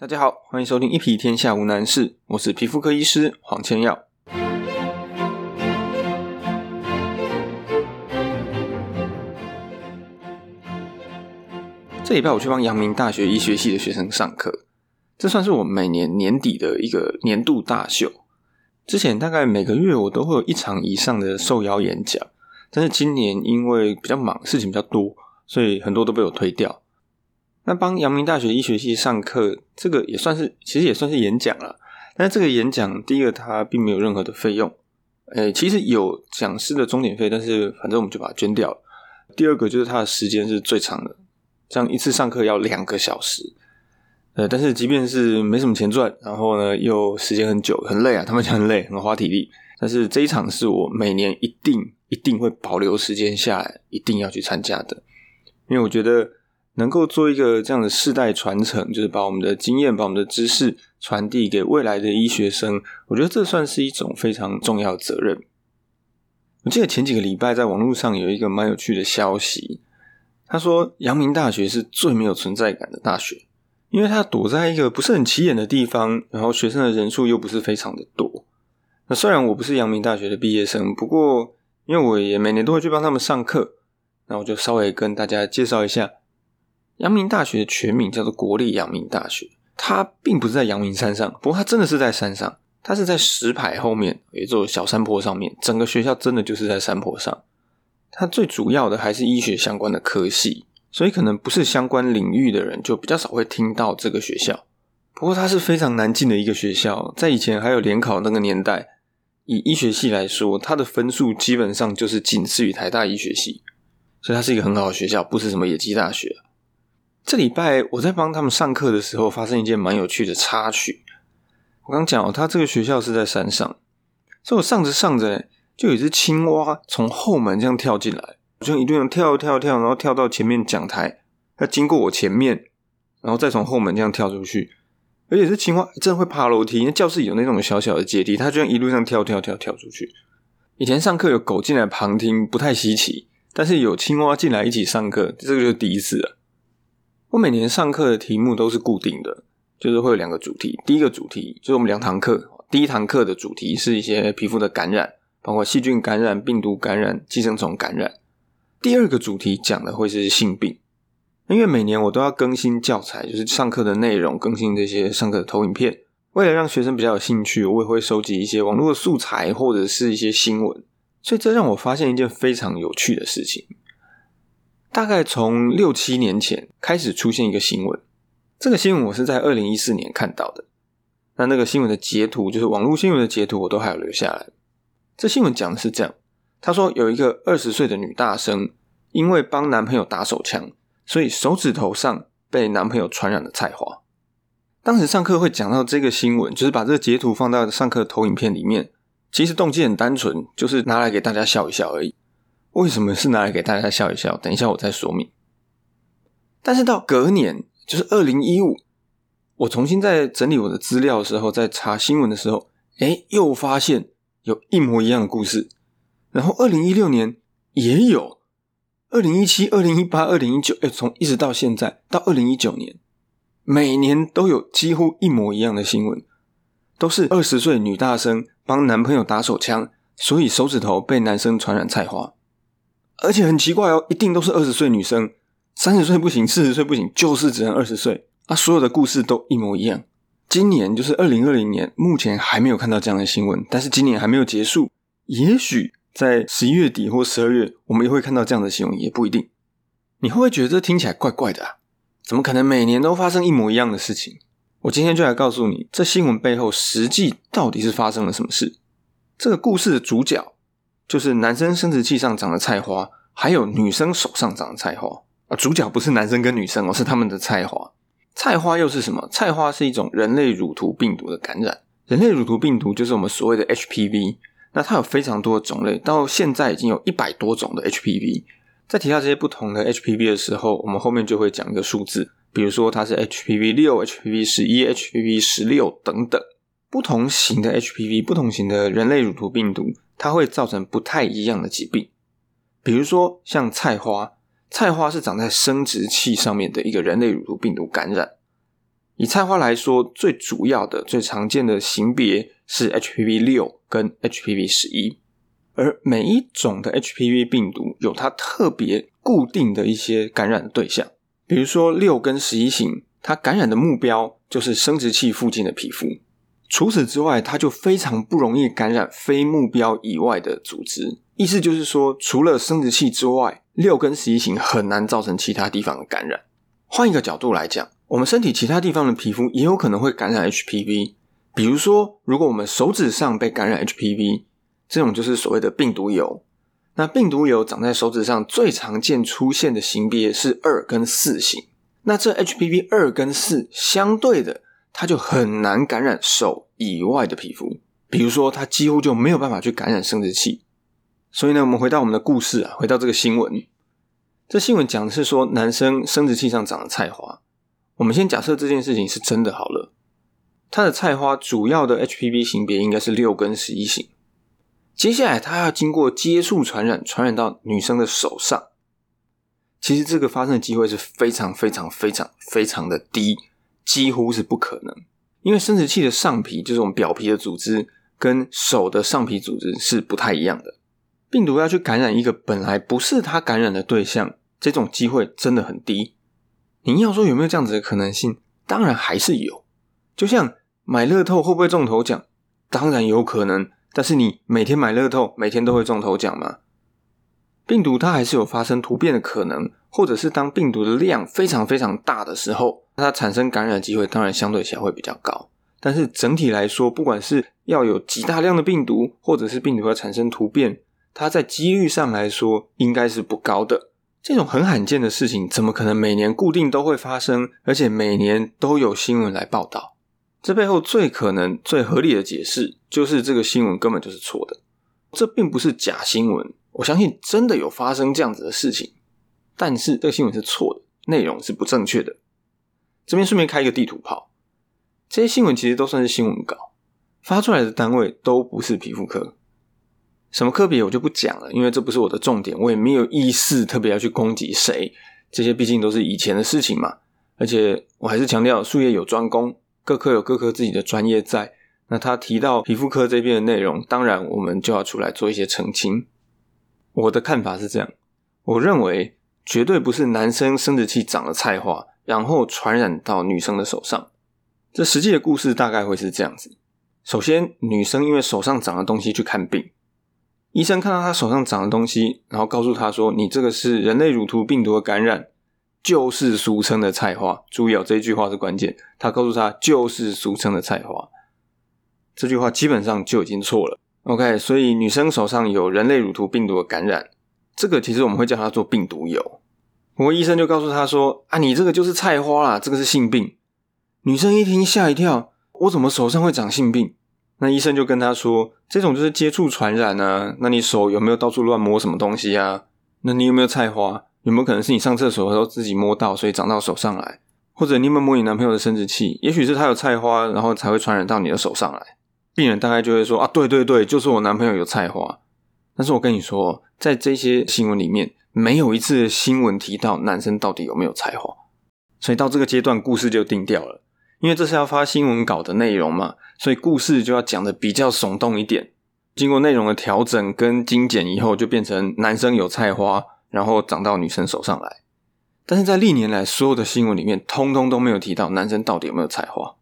大家好，欢迎收听《一皮天下无难事》，我是皮肤科医师黄千耀。这礼拜我去帮阳明大学医学系的学生上课，这算是我每年年底的一个年度大秀。之前大概每个月我都会有一场以上的受邀演讲，但是今年因为比较忙，事情比较多，所以很多都被我推掉。那帮阳明大学医学系上课，这个也算是，其实也算是演讲了。但是这个演讲，第一个它并没有任何的费用，诶，其实有讲师的钟点费，但是反正我们就把它捐掉了。第二个就是它的时间是最长的，这样一次上课要两个小时。呃，但是即便是没什么钱赚，然后呢又时间很久，很累啊，他们讲很累，很花体力。但是这一场是我每年一定一定会保留时间下来，一定要去参加的，因为我觉得。能够做一个这样的世代传承，就是把我们的经验、把我们的知识传递给未来的医学生，我觉得这算是一种非常重要的责任。我记得前几个礼拜在网络上有一个蛮有趣的消息，他说阳明大学是最没有存在感的大学，因为它躲在一个不是很起眼的地方，然后学生的人数又不是非常的多。那虽然我不是阳明大学的毕业生，不过因为我也每年都会去帮他们上课，那我就稍微跟大家介绍一下。阳明大学的全名叫做国立阳明大学，它并不是在阳明山上，不过它真的是在山上，它是在石牌后面有一座小山坡上面，整个学校真的就是在山坡上。它最主要的还是医学相关的科系，所以可能不是相关领域的人就比较少会听到这个学校。不过它是非常难进的一个学校，在以前还有联考那个年代，以医学系来说，它的分数基本上就是仅次于台大医学系，所以它是一个很好的学校，不是什么野鸡大学。这礼拜我在帮他们上课的时候，发生一件蛮有趣的插曲。我刚讲哦，他这个学校是在山上，所以我上着上着，就有一只青蛙从后门这样跳进来，就一路跳跳跳，然后跳到前面讲台，它经过我前面，然后再从后门这样跳出去。而且这青蛙真的会爬楼梯，因为教室有那种小小的阶梯，它就像一路上跳跳跳跳出去。以前上课有狗进来旁听不太稀奇，但是有青蛙进来一起上课，这个就是第一次了。我每年上课的题目都是固定的，就是会有两个主题。第一个主题就是我们两堂课，第一堂课的主题是一些皮肤的感染，包括细菌感染、病毒感染、寄生虫感染。第二个主题讲的会是性病，因为每年我都要更新教材，就是上课的内容，更新这些上课的投影片。为了让学生比较有兴趣，我也会收集一些网络的素材或者是一些新闻。所以这让我发现一件非常有趣的事情。大概从六七年前开始出现一个新闻，这个新闻我是在二零一四年看到的。那那个新闻的截图，就是网络新闻的截图，我都还有留下来。这新闻讲的是这样：他说有一个二十岁的女大生，因为帮男朋友打手枪，所以手指头上被男朋友传染了菜花。当时上课会讲到这个新闻，就是把这个截图放到上课投影片里面。其实动机很单纯，就是拿来给大家笑一笑而已。为什么是拿来给大家笑一笑？等一下我再说明。但是到隔年，就是二零一五，我重新在整理我的资料的时候，在查新闻的时候，哎，又发现有一模一样的故事。然后二零一六年也有，二零一七、二零一八、二零一九，哎，从一直到现在到二零一九年，每年都有几乎一模一样的新闻，都是二十岁女大生帮男朋友打手枪，所以手指头被男生传染菜花。而且很奇怪哦，一定都是二十岁女生，三十岁不行，四十岁不行，就是只能二十岁啊！所有的故事都一模一样。今年就是二零二零年，目前还没有看到这样的新闻，但是今年还没有结束，也许在十一月底或十二月，我们也会看到这样的新闻，也不一定。你会不会觉得这听起来怪怪的啊？怎么可能每年都发生一模一样的事情？我今天就来告诉你，这新闻背后实际到底是发生了什么事。这个故事的主角。就是男生生殖器上长的菜花，还有女生手上长的菜花啊。主角不是男生跟女生哦，是他们的菜花。菜花又是什么？菜花是一种人类乳头病毒的感染。人类乳头病毒就是我们所谓的 HPV。那它有非常多的种类，到现在已经有一百多种的 HPV。在提到这些不同的 HPV 的时候，我们后面就会讲一个数字，比如说它是 HPV 六、HPV 十一、HPV 十六等等不同型的 HPV，不同型的人类乳头病毒。它会造成不太一样的疾病，比如说像菜花，菜花是长在生殖器上面的一个人类乳头病毒感染，以菜花来说，最主要的、最常见的型别是 HPV 六跟 HPV 十一，而每一种的 HPV 病毒有它特别固定的一些感染的对象，比如说六跟十一型，它感染的目标就是生殖器附近的皮肤。除此之外，它就非常不容易感染非目标以外的组织。意思就是说，除了生殖器之外，六跟十一型很难造成其他地方的感染。换一个角度来讲。我们身体其他地方的皮肤也有可能会感染 HPV，比如说，如果我们手指上被感染 HPV，这种就是所谓的病毒疣。那病毒疣长在手指上最常见出现的型别是二跟四型。那这 HPV 二跟四相对的，它就很难感染手以外的皮肤，比如说它几乎就没有办法去感染生殖器。所以呢，我们回到我们的故事啊，回到这个新闻，这新闻讲的是说男生生殖器上长了菜花。我们先假设这件事情是真的好了。他的菜花主要的 HPV 型别应该是六跟十一型。接下来他要经过接触传染，传染到女生的手上。其实这个发生的机会是非常非常非常非常的低，几乎是不可能。因为生殖器的上皮就是我们表皮的组织，跟手的上皮组织是不太一样的。病毒要去感染一个本来不是它感染的对象，这种机会真的很低。你要说有没有这样子的可能性？当然还是有。就像买乐透会不会中头奖？当然有可能。但是你每天买乐透，每天都会中头奖吗？病毒它还是有发生突变的可能，或者是当病毒的量非常非常大的时候，它产生感染的机会当然相对起来会比较高。但是整体来说，不管是要有极大量的病毒，或者是病毒要产生突变，它在几率上来说应该是不高的。这种很罕见的事情，怎么可能每年固定都会发生，而且每年都有新闻来报道？这背后最可能、最合理的解释，就是这个新闻根本就是错的。这并不是假新闻，我相信真的有发生这样子的事情，但是这个新闻是错的，内容是不正确的。这边顺便开一个地图炮，这些新闻其实都算是新闻稿，发出来的单位都不是皮肤科。什么科别我就不讲了，因为这不是我的重点，我也没有意识特别要去攻击谁，这些毕竟都是以前的事情嘛。而且我还是强调，术业有专攻，各科有各科自己的专业在。那他提到皮肤科这边的内容，当然我们就要出来做一些澄清。我的看法是这样，我认为绝对不是男生生殖器长了菜花，然后传染到女生的手上。这实际的故事大概会是这样子：首先，女生因为手上长了东西去看病。医生看到他手上长的东西，然后告诉他说：“你这个是人类乳头病毒的感染，就是俗称的菜花。”注意哦，这句话是关键。他告诉他就是俗称的菜花，这句话基本上就已经错了。OK，所以女生手上有人类乳头病毒的感染，这个其实我们会叫它做病毒疣。不过医生就告诉她说：“啊，你这个就是菜花啦，这个是性病。”女生一听吓一跳：“我怎么手上会长性病？”那医生就跟她说：“这种就是接触传染啊。那你手有没有到处乱摸什么东西啊？那你有没有菜花？有没有可能是你上厕所的时候自己摸到，所以长到手上来？或者你有没有摸你男朋友的生殖器？也许是他有菜花，然后才会传染到你的手上来。病人大概就会说：啊，对对对，就是我男朋友有菜花。但是我跟你说，在这些新闻里面，没有一次新闻提到男生到底有没有菜花。所以到这个阶段，故事就定掉了。”因为这是要发新闻稿的内容嘛，所以故事就要讲的比较耸动一点。经过内容的调整跟精简以后，就变成男生有菜花，然后长到女生手上来。但是在历年来所有的新闻里面，通通都没有提到男生到底有没有菜花。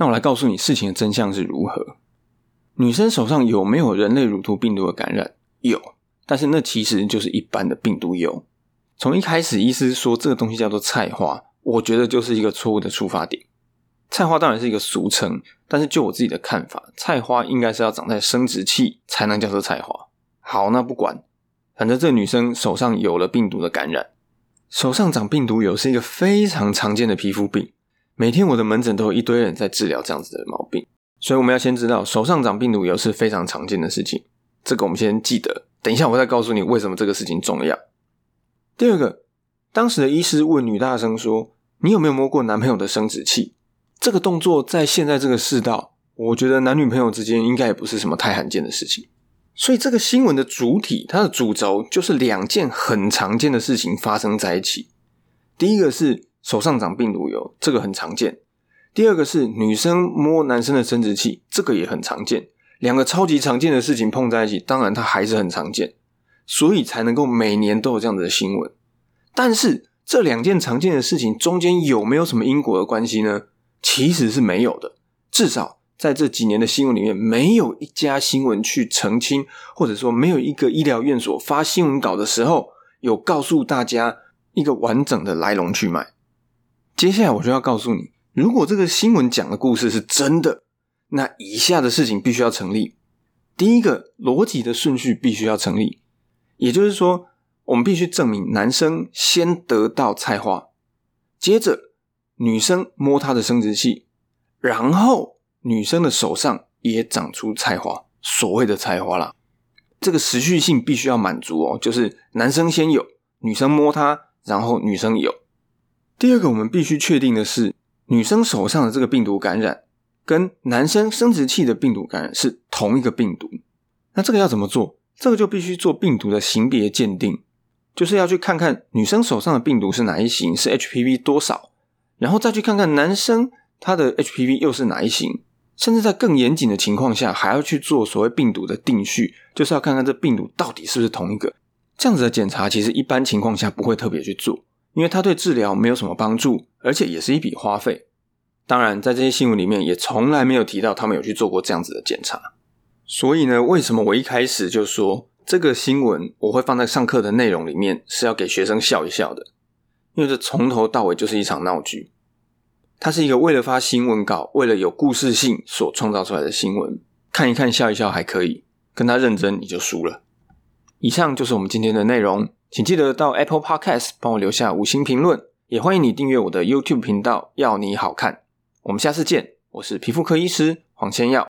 那我来告诉你事情的真相是如何：女生手上有没有人类乳头病毒的感染？有，但是那其实就是一般的病毒疣。从一开始，医师说这个东西叫做菜花，我觉得就是一个错误的出发点。菜花当然是一个俗称，但是就我自己的看法，菜花应该是要长在生殖器才能叫做菜花。好，那不管，反正这女生手上有了病毒的感染，手上长病毒疣是一个非常常见的皮肤病。每天我的门诊都有一堆人在治疗这样子的毛病，所以我们要先知道手上长病毒疣是非常常见的事情。这个我们先记得，等一下我再告诉你为什么这个事情重要。第二个，当时的医师问女大生说：“你有没有摸过男朋友的生殖器？”这个动作在现在这个世道，我觉得男女朋友之间应该也不是什么太罕见的事情。所以这个新闻的主体，它的主轴就是两件很常见的事情发生在一起。第一个是手上长病毒疣，这个很常见。第二个是女生摸男生的生殖器，这个也很常见。两个超级常见的事情碰在一起，当然它还是很常见，所以才能够每年都有这样子的新闻。但是这两件常见的事情中间有没有什么因果的关系呢？其实是没有的。至少在这几年的新闻里面，没有一家新闻去澄清，或者说没有一个医疗院所发新闻稿的时候，有告诉大家一个完整的来龙去脉。接下来我就要告诉你，如果这个新闻讲的故事是真的。那以下的事情必须要成立。第一个逻辑的顺序必须要成立，也就是说，我们必须证明男生先得到菜花，接着女生摸他的生殖器，然后女生的手上也长出菜花，所谓的菜花啦。这个持续性必须要满足哦，就是男生先有，女生摸他，然后女生有。第二个，我们必须确定的是，女生手上的这个病毒感染。跟男生生殖器的病毒感染是同一个病毒，那这个要怎么做？这个就必须做病毒的型别鉴定，就是要去看看女生手上的病毒是哪一型，是 HPV 多少，然后再去看看男生他的 HPV 又是哪一型，甚至在更严谨的情况下，还要去做所谓病毒的定序，就是要看看这病毒到底是不是同一个。这样子的检查其实一般情况下不会特别去做，因为它对治疗没有什么帮助，而且也是一笔花费。当然，在这些新闻里面也从来没有提到他们有去做过这样子的检查。所以呢，为什么我一开始就说这个新闻我会放在上课的内容里面，是要给学生笑一笑的？因为这从头到尾就是一场闹剧。它是一个为了发新闻稿、为了有故事性所创造出来的新闻，看一看笑一笑还可以，跟他认真你就输了。以上就是我们今天的内容，请记得到 Apple Podcast 帮我留下五星评论，也欢迎你订阅我的 YouTube 频道，要你好看。我们下次见，我是皮肤科医师黄千耀。